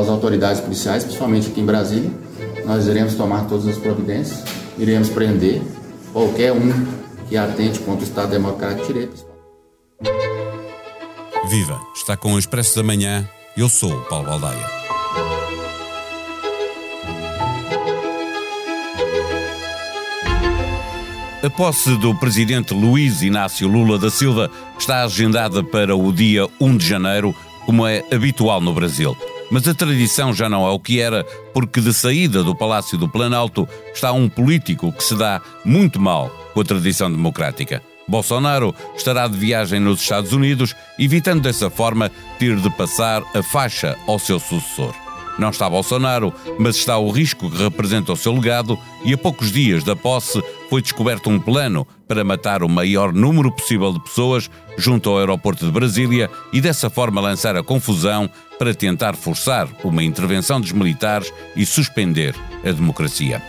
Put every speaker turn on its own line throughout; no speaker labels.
às autoridades policiais, principalmente aqui em Brasília. Nós iremos tomar todas as providências, iremos prender qualquer um que atente contra o Estado Democrático de Direito.
Viva! Está com o Expresso da Manhã. Eu sou o Paulo Baldaia. A posse do presidente Luiz Inácio Lula da Silva está agendada para o dia 1 de janeiro, como é habitual no Brasil. Mas a tradição já não é o que era, porque de saída do Palácio do Planalto está um político que se dá muito mal com a tradição democrática. Bolsonaro estará de viagem nos Estados Unidos, evitando dessa forma ter de passar a faixa ao seu sucessor. Não está Bolsonaro, mas está o risco que representa o seu legado, e a poucos dias da posse foi descoberto um plano para matar o maior número possível de pessoas junto ao aeroporto de Brasília e dessa forma lançar a confusão para tentar forçar uma intervenção dos militares e suspender a democracia.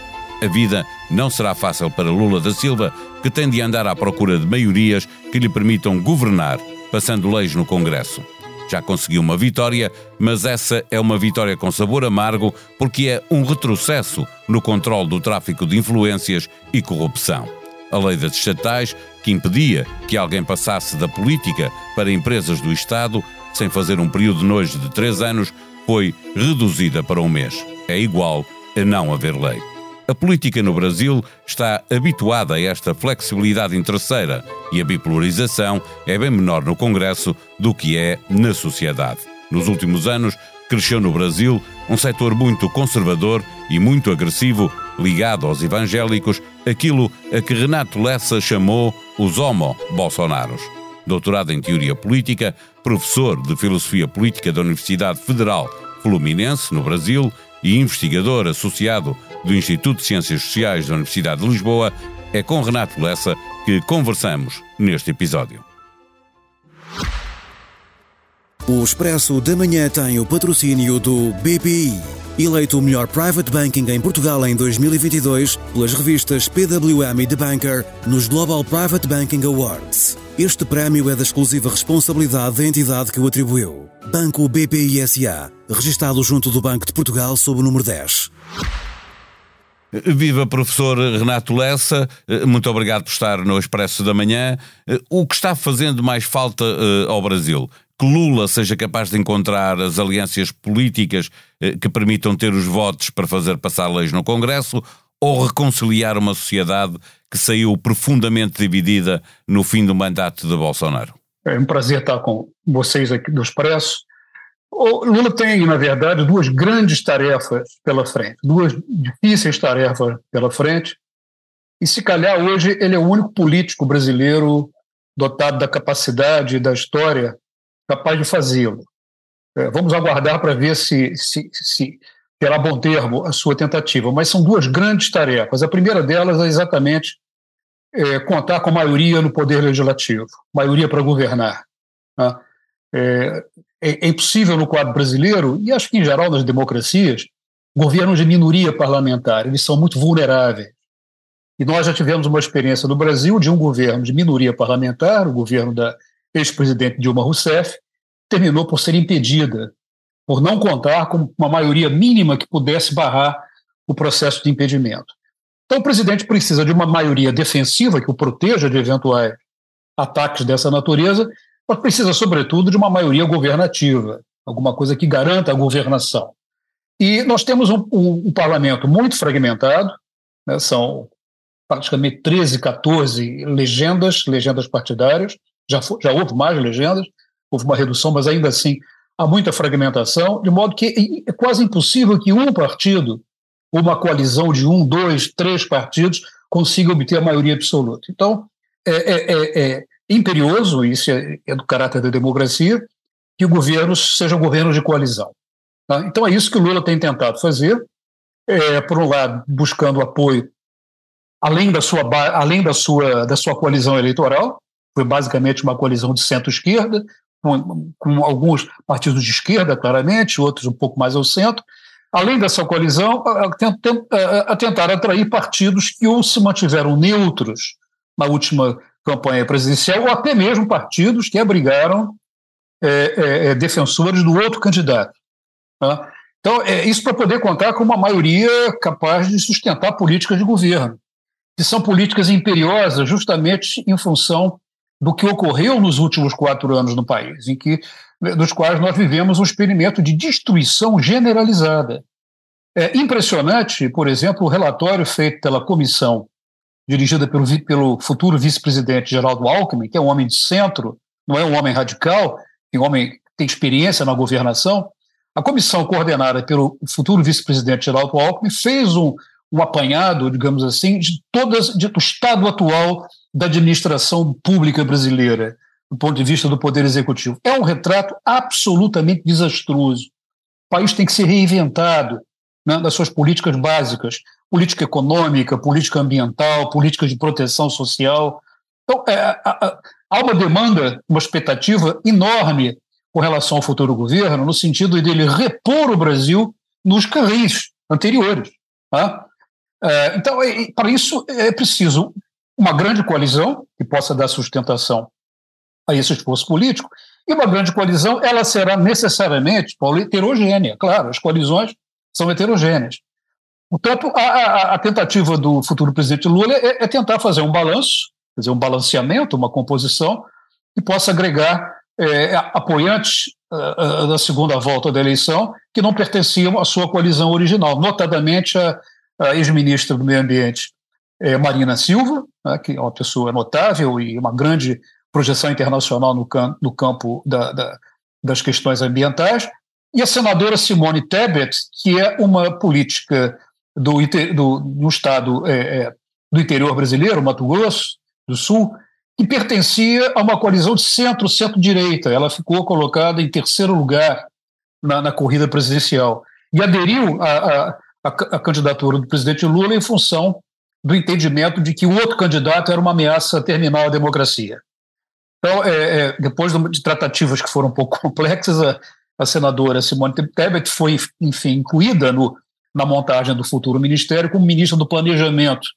A vida não será fácil para Lula da Silva, que tem de andar à procura de maiorias que lhe permitam governar, passando leis no Congresso. Já conseguiu uma vitória, mas essa é uma vitória com sabor amargo porque é um retrocesso no controle do tráfico de influências e corrupção. A lei das estatais, que impedia que alguém passasse da política para empresas do Estado, sem fazer um período de nojo de três anos, foi reduzida para um mês. É igual a não haver lei. A política no Brasil está habituada a esta flexibilidade interesseira e a bipolarização é bem menor no Congresso do que é na sociedade. Nos últimos anos, cresceu no Brasil um setor muito conservador e muito agressivo, ligado aos evangélicos, aquilo a que Renato Lessa chamou os homo-bolsonaros. Doutorado em Teoria Política, professor de Filosofia Política da Universidade Federal Fluminense, no Brasil, e investigador associado do Instituto de Ciências Sociais da Universidade de Lisboa, é com Renato Lessa que conversamos neste episódio.
O Expresso da Manhã tem o patrocínio do BPI, eleito o melhor private banking em Portugal em 2022 pelas revistas PWM e The Banker nos Global Private Banking Awards. Este prémio é da exclusiva responsabilidade da entidade que o atribuiu. Banco BPI SA, registado junto do Banco de Portugal sob o número 10.
Viva professor Renato Lessa, muito obrigado por estar no Expresso da Manhã. O que está fazendo mais falta uh, ao Brasil? Que Lula seja capaz de encontrar as alianças políticas uh, que permitam ter os votos para fazer passar leis no Congresso ou reconciliar uma sociedade que saiu profundamente dividida no fim do mandato de Bolsonaro?
É um prazer estar com vocês aqui do Expresso. O Lula tem, na verdade, duas grandes tarefas pela frente, duas difíceis tarefas pela frente, e se calhar hoje ele é o único político brasileiro dotado da capacidade da história capaz de fazê-lo. É, vamos aguardar para ver se, se, se terá bom termo a sua tentativa, mas são duas grandes tarefas. A primeira delas é exatamente é, contar com maioria no poder legislativo, maioria para governar. Né? É, é, impossível no quadro brasileiro, e acho que em geral nas democracias, governos de minoria parlamentar, eles são muito vulneráveis. E nós já tivemos uma experiência no Brasil de um governo de minoria parlamentar, o governo da ex-presidente Dilma Rousseff, terminou por ser impedida, por não contar com uma maioria mínima que pudesse barrar o processo de impedimento. Então, o presidente precisa de uma maioria defensiva que o proteja de eventuais ataques dessa natureza mas precisa, sobretudo, de uma maioria governativa, alguma coisa que garanta a governação. E nós temos um, um, um parlamento muito fragmentado, né, são praticamente 13, 14 legendas, legendas partidárias, já, for, já houve mais legendas, houve uma redução, mas ainda assim há muita fragmentação, de modo que é quase impossível que um partido, uma coalizão de um, dois, três partidos, consiga obter a maioria absoluta. Então, é, é, é, é imperioso, isso é, é, do caráter da democracia, que governos sejam governos de coalizão. Tá? Então é isso que o Lula tem tentado fazer, é, por um lado, buscando apoio além da sua além da sua da sua coalizão eleitoral, foi basicamente uma coalizão de centro-esquerda, com, com, alguns partidos de esquerda, claramente, outros um pouco mais ao centro. Além dessa coalizão, a, tentar atrair partidos que ou se mantiveram neutros na última campanha presidencial, ou até mesmo partidos que abrigaram é, é, é, defensores do outro candidato. Tá? Então, é isso para poder contar com uma maioria capaz de sustentar políticas de governo, que são políticas imperiosas justamente em função do que ocorreu nos últimos quatro anos no país, em que dos quais nós vivemos um experimento de destruição generalizada. É impressionante, por exemplo, o relatório feito pela comissão dirigida pelo, pelo futuro vice-presidente Geraldo Alckmin, que é um homem de centro, não é um homem radical, é um homem que tem experiência na governação. A comissão coordenada pelo futuro vice-presidente Geraldo Alckmin fez um, um apanhado, digamos assim, de todas de, do estado atual da administração pública brasileira, do ponto de vista do poder executivo. É um retrato absolutamente desastroso. O país tem que ser reinventado né, suas políticas básicas, política econômica, política ambiental, política de proteção social. Então, é, há uma demanda, uma expectativa enorme com relação ao futuro governo, no sentido de ele repor o Brasil nos carris anteriores. Tá? É, então, para isso é preciso uma grande coalizão que possa dar sustentação a esse esforço político, e uma grande coalizão ela será necessariamente, Paulo, heterogênea. Claro, as coalizões são heterogêneas. Portanto, a, a, a tentativa do futuro presidente Lula é, é, tentar fazer um balanço, fazer um balanceamento, uma composição que possa agregar é, apoiantes uh, uh, da segunda volta da eleição que não pertenciam à sua coalizão original, notadamente a, a ex-ministra do Meio Ambiente, é, Marina Silva, né, que é uma pessoa notável e uma grande projeção internacional no, cam no campo da, da, das questões ambientais, e a senadora Simone Tebet, que é uma política do, do, do estado é, do interior brasileiro, Mato Grosso do Sul, que pertencia a uma coalizão de centro-centro-direita. Ela ficou colocada em terceiro lugar na, na corrida presidencial e aderiu à candidatura do presidente Lula em função do entendimento de que o outro candidato era uma ameaça terminal à democracia. Então, é, é, depois de tratativas que foram um pouco complexas, a, a senadora Simone Tebet foi, enfim, incluída no, na montagem do futuro ministério como ministra do Planejamento,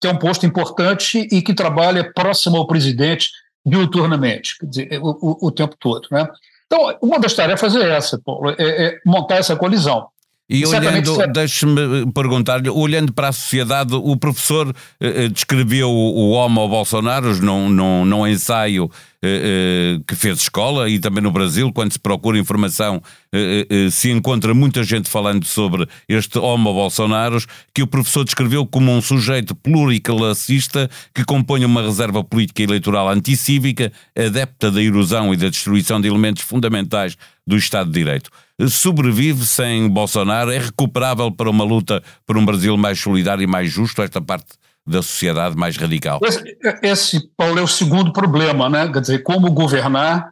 que é um posto importante e que trabalha próximo ao presidente diuturnamente, quer dizer, o, o, o tempo todo. Né? Então, uma das tarefas é essa, Paulo, é, é montar essa colisão.
E olhando, deixe-me perguntar-lhe, olhando para a sociedade, o professor eh, eh descreveu o, Homo Bolsonaro num, num, num ensaio eh, eh, que fez escola e também no Brasil, quando se procura informação, eh, eh, se encontra muita gente falando sobre este Homo Bolsonaro, que o professor descreveu como um sujeito pluriclassista que compõe uma reserva política eleitoral anticívica, adepta da erosão e da destruição de elementos fundamentais do Estado de Direito sobrevive sem Bolsonaro? É recuperável para uma luta por um Brasil mais solidário e mais justo, esta parte da sociedade mais radical?
Esse, esse, Paulo, é o segundo problema, né? Quer dizer, como governar.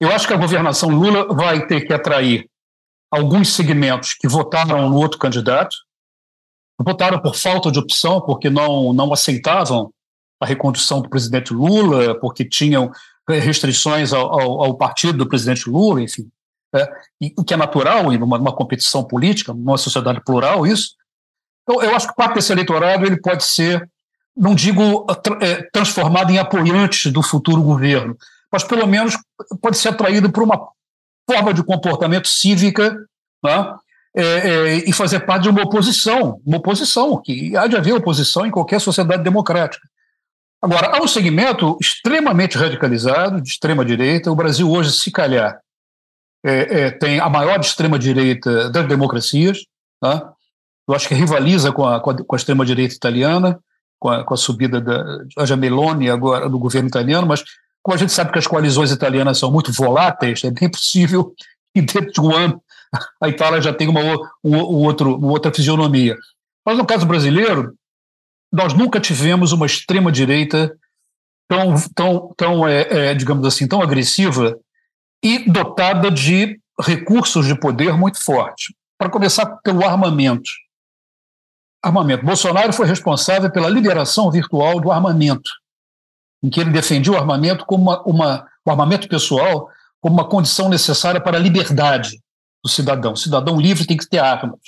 Eu acho que a governação Lula vai ter que atrair alguns segmentos que votaram no outro candidato, votaram por falta de opção, porque não, não aceitavam a recondução do presidente Lula, porque tinham restrições ao, ao, ao partido do presidente Lula, enfim é, o que é natural em uma, uma, competição política, numa sociedade plural, isso. Então, eu acho que parte desse eleitorado ele pode ser, não digo é, transformado em apoiante do futuro governo, mas pelo menos pode ser atraído por uma forma de comportamento cívica né, é, é, e fazer parte de uma oposição, uma oposição, que há de haver oposição em qualquer sociedade democrática. Agora, há um segmento extremamente radicalizado, de extrema direita, o Brasil hoje, se calhar, é, é, tem a maior extrema-direita das democracias, tá? eu acho que rivaliza com a, com a, extrema-direita italiana, com a, com a subida da Meloni agora do governo italiano, mas como a gente sabe que as coalizões italianas são muito voláteis, é bem possível que dentro de um ano a Itália já tenha uma, um, um outro, uma outra fisionomia. Mas no caso brasileiro, nós nunca tivemos uma extrema-direita tão, tão, tão é, é, digamos assim, tão agressiva e dotada de recursos de poder muito fortes. Para começar pelo armamento. Armamento. Bolsonaro foi responsável pela liberação virtual do armamento, em que ele defendia o armamento como uma, uma o armamento pessoal como uma condição necessária para a liberdade do cidadão. O cidadão livre tem que ter armas.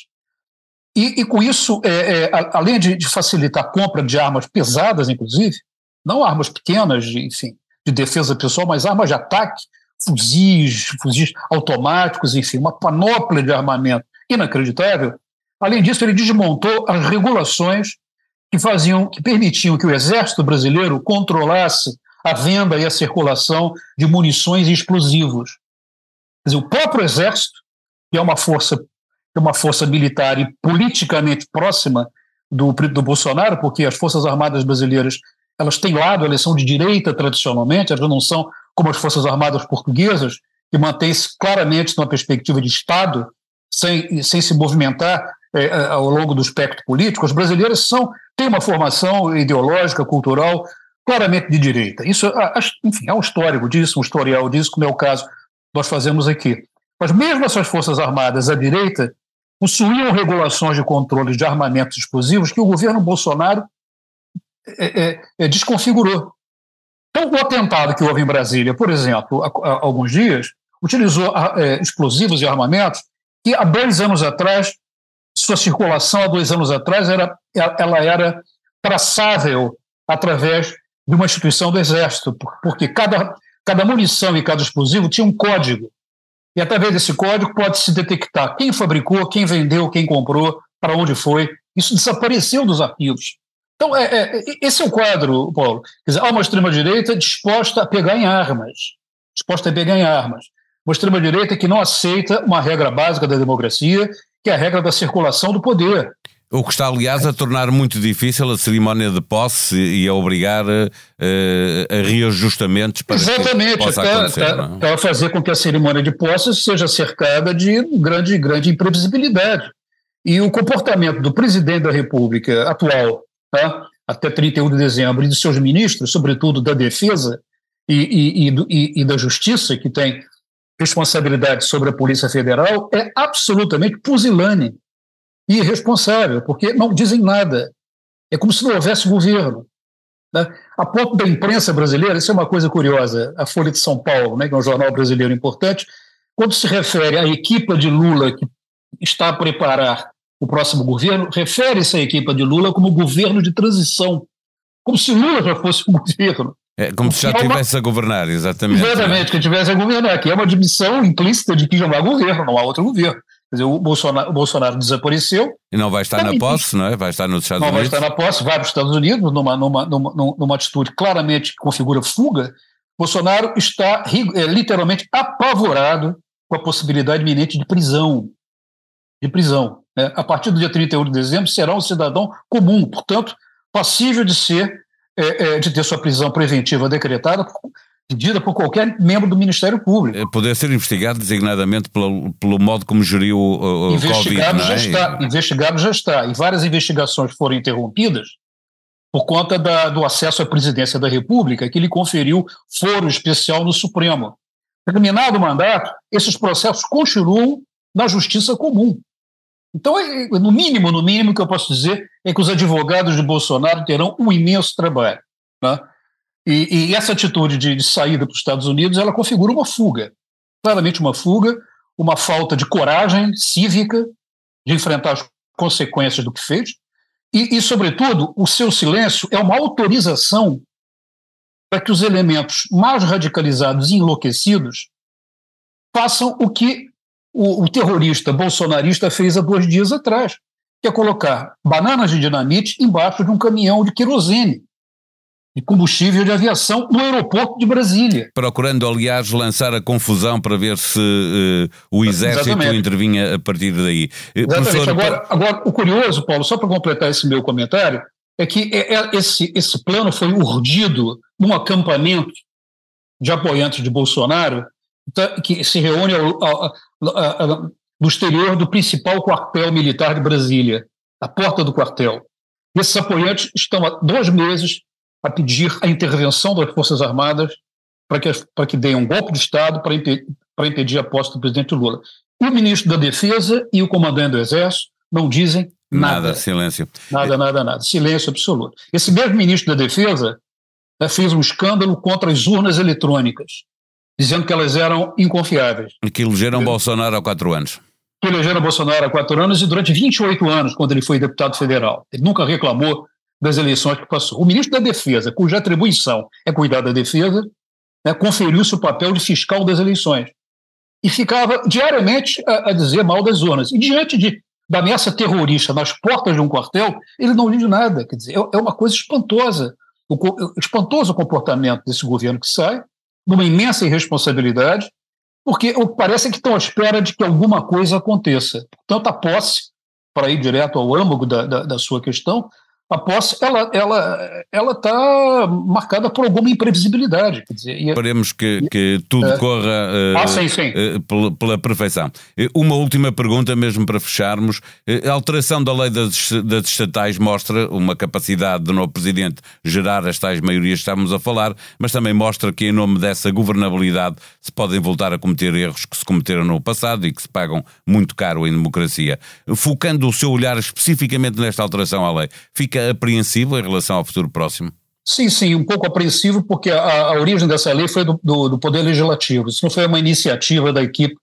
E, e com isso, é, é, além de, de, facilitar a compra de armas pesadas, inclusive, não armas pequenas, de, enfim, de defesa pessoal, mas armas de ataque, fuzis, fuzis automáticos, enfim, uma panóplia de armamento inacreditável. Além disso, ele desmontou as regulações que faziam, que permitiam que o exército brasileiro controlasse a venda e a circulação de munições e explosivos. Quer dizer, o próprio exército, que é uma força, é uma força militar e politicamente próxima do, do Bolsonaro, porque as forças armadas brasileiras elas têm lado, elas são de direita tradicionalmente, elas não são como as forças armadas portuguesas, que mantêm-se claramente numa perspectiva de Estado, sem, sem se movimentar é, é, ao longo do espectro político, as brasileiras são, têm uma formação ideológica, cultural, claramente de direita. Isso, enfim, é um histórico disso, um historial disso, como é o caso nós fazemos aqui. Mas mesmo essas forças armadas à direita possuíam regulações de controle de armamentos explosivos que o governo Bolsonaro é, é, é, desconfigurou. Então, o atentado que houve em Brasília, por exemplo, há, há alguns dias, utilizou é, explosivos e armamentos que há dois anos atrás, sua circulação há dois anos atrás, era, ela era traçável através de uma instituição do Exército, porque cada, cada munição e cada explosivo tinha um código. E através desse código pode-se detectar quem fabricou, quem vendeu, quem comprou, para onde foi. Isso desapareceu dos arquivos. Então, é, é, esse é o quadro, Paulo. Quer dizer, há uma extrema-direita disposta a pegar em armas, disposta a pegar em armas. Uma extrema-direita que não aceita uma regra básica da democracia, que é a regra da circulação do poder.
O que está, aliás, a tornar muito difícil a cerimónia de posse e a obrigar uh, a reajustamentos para
Exatamente,
que possa
está,
acontecer.
Está, está a fazer com que a cerimônia de posse seja cercada de grande, grande imprevisibilidade. E o comportamento do presidente da República atual, tá, até 31 de dezembro, e de seus ministros, sobretudo da Defesa e, e, e, e da Justiça, que tem responsabilidade sobre a Polícia Federal, é absolutamente pusilânime e irresponsável, porque não dizem nada. É como se não houvesse governo. Né? A ponto da imprensa brasileira, isso é uma coisa curiosa, a Folha de São Paulo, né, que é um jornal brasileiro importante, quando se refere à equipa de Lula que está a preparar o próximo governo, refere-se à equipa de Lula como governo de transição, como se Lula já fosse o governo.
É como se já estivesse é a governar, exatamente.
Exatamente, que estivesse a governar, que é uma admissão implícita de que já não há governo, não há outro governo. Quer dizer, o Bolsonaro, o Bolsonaro desapareceu.
E não vai estar na posse, não é? Vai estar nos Estados
não
Unidos.
Não vai estar na posse, vai para os Estados Unidos, numa, numa, numa, numa atitude claramente que configura fuga. Bolsonaro está é, literalmente apavorado com a possibilidade iminente de prisão. De prisão. Né? A partir do dia 31 de dezembro, será um cidadão comum, portanto, passível de ser, é, é, de ter sua prisão preventiva decretada pedida por qualquer membro do Ministério Público. É,
poder ser investigado designadamente pelo, pelo modo como geriu o, o
investigado
COVID,
já é? está, investigado já está. E várias investigações foram interrompidas por conta da, do acesso à presidência da República, que lhe conferiu foro especial no Supremo. Terminado o mandato, esses processos continuam na justiça comum. Então, é, no mínimo, no mínimo, que eu posso dizer é que os advogados de Bolsonaro terão um imenso trabalho. Né? E, e essa atitude de, de saída para os Estados Unidos, ela configura uma fuga, claramente uma fuga, uma falta de coragem cívica de enfrentar as consequências do que fez, e, e, sobretudo, o seu silêncio é uma autorização para que os elementos mais radicalizados e enlouquecidos façam o que o, o, terrorista bolsonarista fez há dois dias atrás, que é colocar bananas de dinamite embaixo de um caminhão de querosene de combustível de aviação no aeroporto de Brasília.
Procurando, aliás, lançar a confusão para ver se uh, o Exército Exatamente. intervinha a partir daí.
Eh, Exatamente. Professor... Agora, agora, o curioso, Paulo, só para completar esse meu comentário, é que é, é, esse, esse plano foi urdido num acampamento de apoiantes de Bolsonaro, que se reúne ao, ao, ao, no exterior do principal quartel militar de Brasília, a porta do quartel. Esses apoiantes estão há dois meses a pedir a intervenção das Forças Armadas para que, para que deem um golpe de Estado para, impedir, para impedir a posse do presidente Lula. O ministro da Defesa e o comandante do Exército não dizem nada.
Nada, silêncio.
Nada, nada, nada. Silêncio absoluto. Esse mesmo ministro da Defesa né, fez um escândalo contra as urnas eletrônicas, dizendo que elas eram inconfiáveis.
Que elegeram Bolsonaro há quatro anos.
Que elegeram Bolsonaro há quatro anos e durante 28 anos, quando ele foi deputado federal. Ele nunca reclamou das eleições que passou. O ministro da Defesa, cuja atribuição é cuidar da defesa, né, conferiu-se o papel de fiscal das eleições. e ficava diariamente a, a dizer mal das zonas. E diante de, da ameaça terrorista nas portas de um quartel, ele não diz nada. Quer dizer, é, é uma coisa espantosa. O, espantoso o comportamento desse governo que sai, numa imensa irresponsabilidade, porque parece que estão à espera de que alguma coisa aconteça. Portanto, a posse, para ir direto ao âmago da, da, da sua questão, a posse ela ela ela está marcada por alguma imprevisibilidade quer dizer,
esperemos que, que tudo é, corra uh, ah, sim, sim. Uh, pela, pela, perfeição. Uma última pergunta mesmo para fecharmos. A alteração da lei das, das estatais mostra uma capacidade do novo presidente gerar as tais maiorias que estamos a falar mas também mostra que em nome dessa governabilidade se podem voltar a cometer erros que se cometeram no passado e que se pagam muito caro em democracia. Focando o seu olhar especificamente nesta alteração à lei fica fica apreensivo em relação ao futuro próximo?
Sim, sim, um pouco apreensivo, porque a, a origem dessa lei foi do, do, do, Poder Legislativo. Isso não foi uma iniciativa da equipe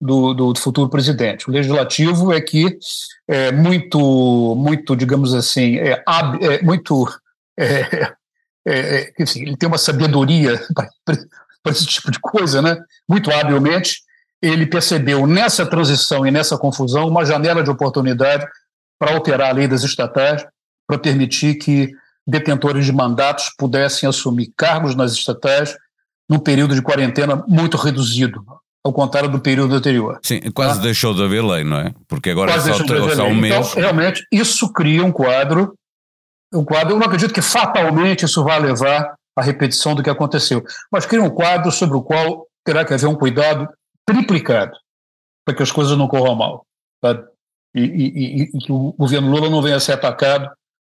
do, do, futuro presidente. O Legislativo é que é muito, muito digamos assim, é, é muito. É, é, é ele tem uma sabedoria para esse tipo de coisa, né? Muito habilmente, ele percebeu nessa transição e nessa confusão uma janela de oportunidade para alterar a lei das estatais para permitir que detentores de mandatos pudessem assumir cargos nas estatais num período de quarentena muito reduzido, ao contrário do período anterior.
Sim, quase tá? deixou de haver lei, não é? Porque agora quase é só, de só um mês. Então,
realmente, isso cria um quadro, um quadro, eu não acredito que fatalmente isso vá levar à repetição do que aconteceu, mas cria um quadro sobre o qual terá que haver um cuidado triplicado para que as coisas não corram mal. Tá? E, e, e, e que o governo Lula não venha a ser atacado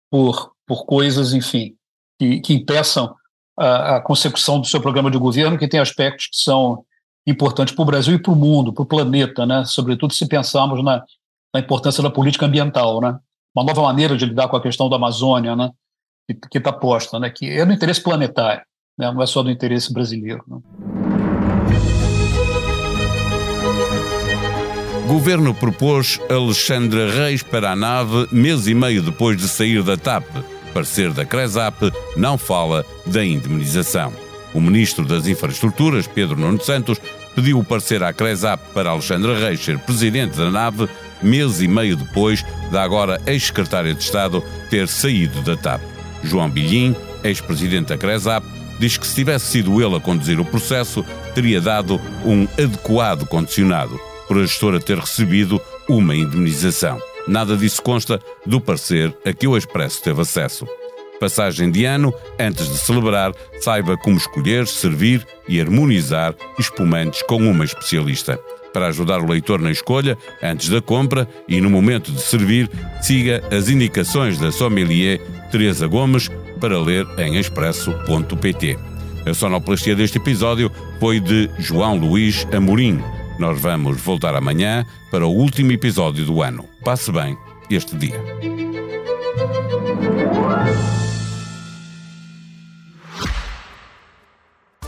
por, por coisas, enfim, que, que impeçam a, a, consecução do seu programa de governo, que tem aspectos que são importantes para o Brasil e para o mundo, para o planeta, né? sobretudo se pensarmos na, na importância da política ambiental, né? uma nova maneira de lidar com a questão da Amazônia, né? que está posta, né? que é do interesse planetário, né? não é só do interesse brasileiro. Né?
Governo propôs Alexandre Reis para a nave mês e meio depois de sair da TAP. Parecer da CRESAP não fala da indemnização. O ministro das Infraestruturas, Pedro Nuno Santos, pediu o parecer à CRESAP para Alexandre Reis ser presidente da nave mês e meio depois da agora ex-secretária de Estado ter saído da TAP. João Bilhim, ex-presidente da CRESAP, diz que se tivesse sido ele a conduzir o processo, teria dado um adequado condicionado por a gestora ter recebido uma indemnização. Nada disso consta do parecer a que o Expresso teve acesso. Passagem de ano, antes de celebrar, saiba como escolher, servir e harmonizar espumantes com uma especialista. Para ajudar o leitor na escolha, antes da compra e no momento de servir, siga as indicações da sommelier Teresa Gomes para ler em expresso.pt. A sonoplastia deste episódio foi de João Luís Amorim. Nós vamos voltar amanhã para o último episódio do ano. Passe bem este dia.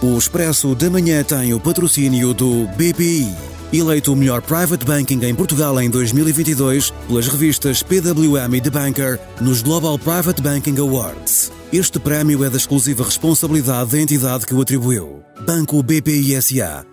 O Expresso da Manhã tem o patrocínio do BPI, eleito o melhor private banking em Portugal em 2022 pelas revistas PWM e The Banker nos Global Private Banking Awards. Este prémio é da exclusiva responsabilidade da entidade que o atribuiu. Banco BPI SA,